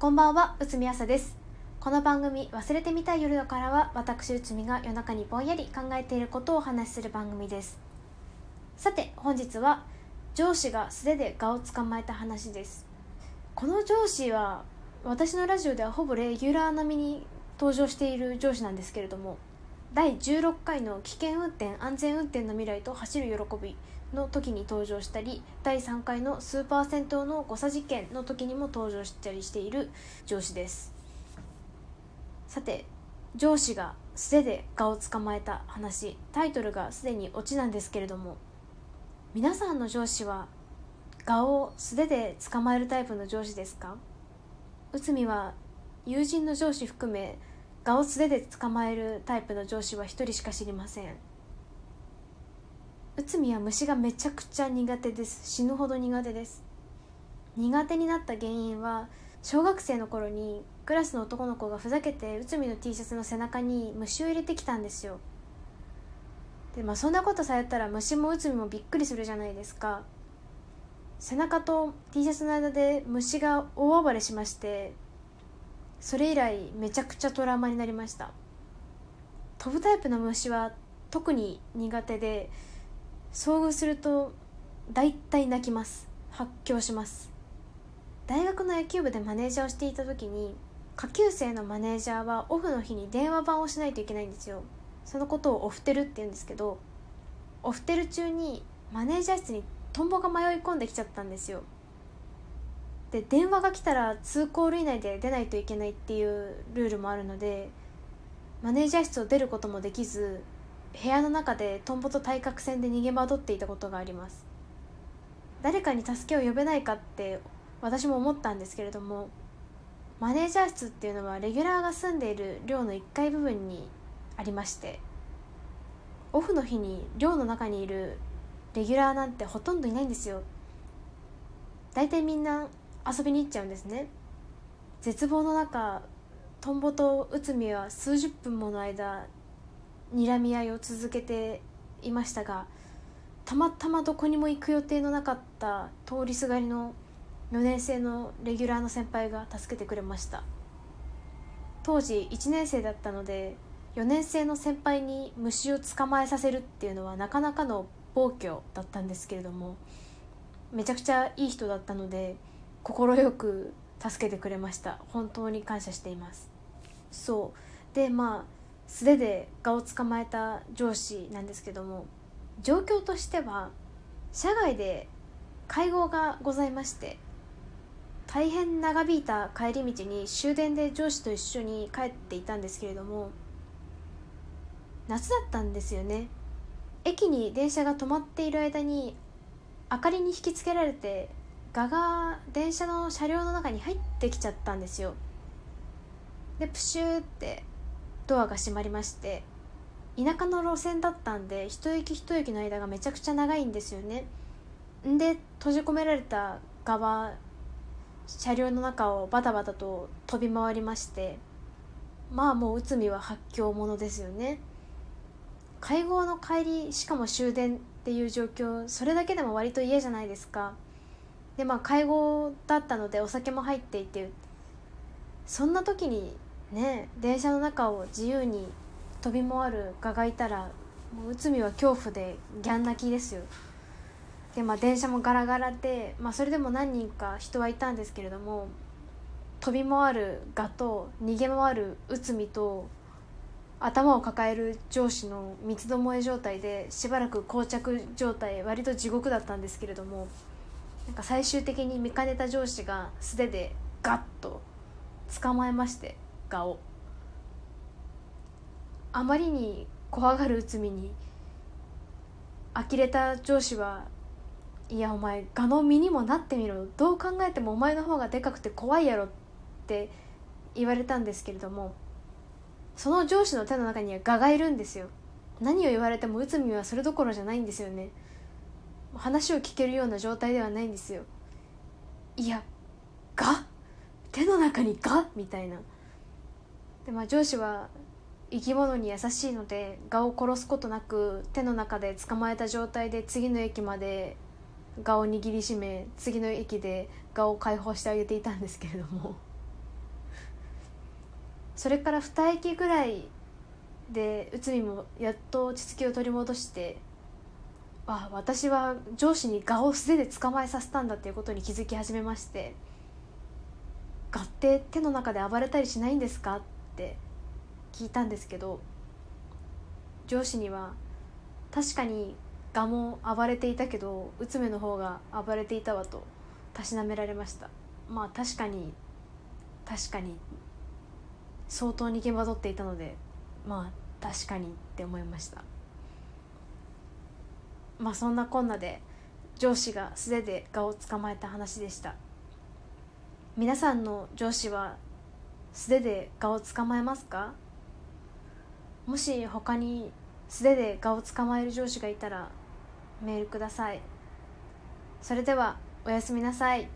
こんばんは、内海朝です。この番組、忘れてみたい夜からは、私内海が夜中にぼんやり考えていることをお話しする番組です。さて、本日は、上司が素手で蛾を捕まえた話です。この上司は、私のラジオではほぼレギュラー並みに登場している上司なんですけれども、第16回の危険運転安全運転の未来と走る喜びの時に登場したり第3回のスーパー銭湯の誤差事件の時にも登場したりしている上司ですさて上司が素手で蛾を捕まえた話タイトルがすでにオチなんですけれども皆さんの上司は蛾を素手で捕まえるタイプの上司ですか内海は友人の上司含め蛾を素手で捕まえるタイプの上司は一人しか知りません。内海は虫がめちゃくちゃ苦手です。死ぬほど苦手です。苦手になった原因は小学生の頃にクラスの男の子がふざけて内海の T シャツの背中に虫を入れてきたんですよ。でまあそんなことされたら虫も内海もびっくりするじゃないですか。背中と T シャツの間で虫が大暴れしましてそれ以来めちゃくちゃトラウマになりました。飛ぶタイプの虫は特に苦手で遭遇すると大体泣きます。発狂します。大学の野球部でマネージャーをしていた時に下級生のマネージャーはオフの日に電話番をしないといけないんですよ。そのことをオフテルって言うんですけどオフテル中にマネージャー室にトンボが迷い込んできちゃったんですよ。で電話が来たら2コール以内で出ないといけないっていうルールもあるのでマネージャー室を出ることもできず部屋の中でトンボと対角線で逃げ惑っていたことがあります。誰かに助けを呼べないかって私も思ったんですけれどもマネージャー室っていうのはレギュラーが住んでいる寮の1階部分にありましてオフの日に寮の中にいるレギュラーなんてほとんどいないんですよ。大体みんな遊びに行っちゃうんですね。絶望の中トンボと内海は数十分もの間睨み合いを続けていましたがたまたまどこにも行く予定のなかった通りすがりの4年生のレギュラーの先輩が助けてくれました。当時1年生だったので4年生の先輩に虫を捕まえさせるっていうのはなかなかの暴挙だったんですけれどもめちゃくちゃいい人だったので快く助けてくれました。本当に感謝しています。そう。でまあ素手で蛾を捕まえた上司なんですけども状況としては社外で会合がございまして大変長引いた帰り道に終電で上司と一緒に帰っていたんですけれども夏だったんですよね。駅に電車が止まっている間に明かりに引きつけられて蛾が電車の車両の中に入ってきちゃったんですよ。でプシューってドアが閉まりまして田舎の路線だったんで一駅一駅の間がめちゃくちゃ長いんですよね。で閉じ込められた側車両の中をバタバタと飛び回りましてまあもう内海は発狂ものですよね。会合の帰りしかも終電っていう状況それだけでも割と嫌じゃないですか。でまあ会合だったのでお酒も入っていてそんな時にね電車の中を自由に飛び回る蛾がいたらもう内海は恐怖でギャン泣きですよ。でまあ電車もガラガラで、まあ、それでも何人か人はいたんですけれども飛び回る蛾と逃げ回る内海と頭を抱える上司の三つどもえ状態でしばらく膠着状態割と地獄だったんですけれどもなんか最終的に見かねた上司が素手でガッと捕まえまして蛾をあまりに怖がる内海に呆れた上司はいやお前蛾の身にもなってみろ。どう考えてもお前の方がでかくて怖いやろって言われたんですけれどもその上司の手の中には蛾がいるんですよ。何を言われても内海はそれどころじゃないんですよね。話を聞けるような状態ではないんですよ。いや蛾手の中に蛾みたいな。でまあ上司は生き物に優しいので蛾を殺すことなく手の中で捕まえた状態で次の駅まで蛾を握りしめ次の駅で蛾を解放してあげていたんですけれども。それから2駅ぐらいで内海もやっと落ち着きを取り戻してあ私は上司に蛾を素手で捕まえさせたんだっていうことに気づき始めまして「蛾って手の中で暴れたりしないんですか?」って聞いたんですけど上司には「確かに蛾も暴れていたけど内海の方が暴れていたわ」とたしなめられましたまあ確かに確かに相当にけばどっていたのでまあ確かにって思いましたまあそんなこんなで上司が素手で蛾を捕まえた話でした。皆さんの上司は素手で蛾を捕まえますか？もし他に素手で蛾を捕まえる上司がいたらメールください。それではおやすみなさい。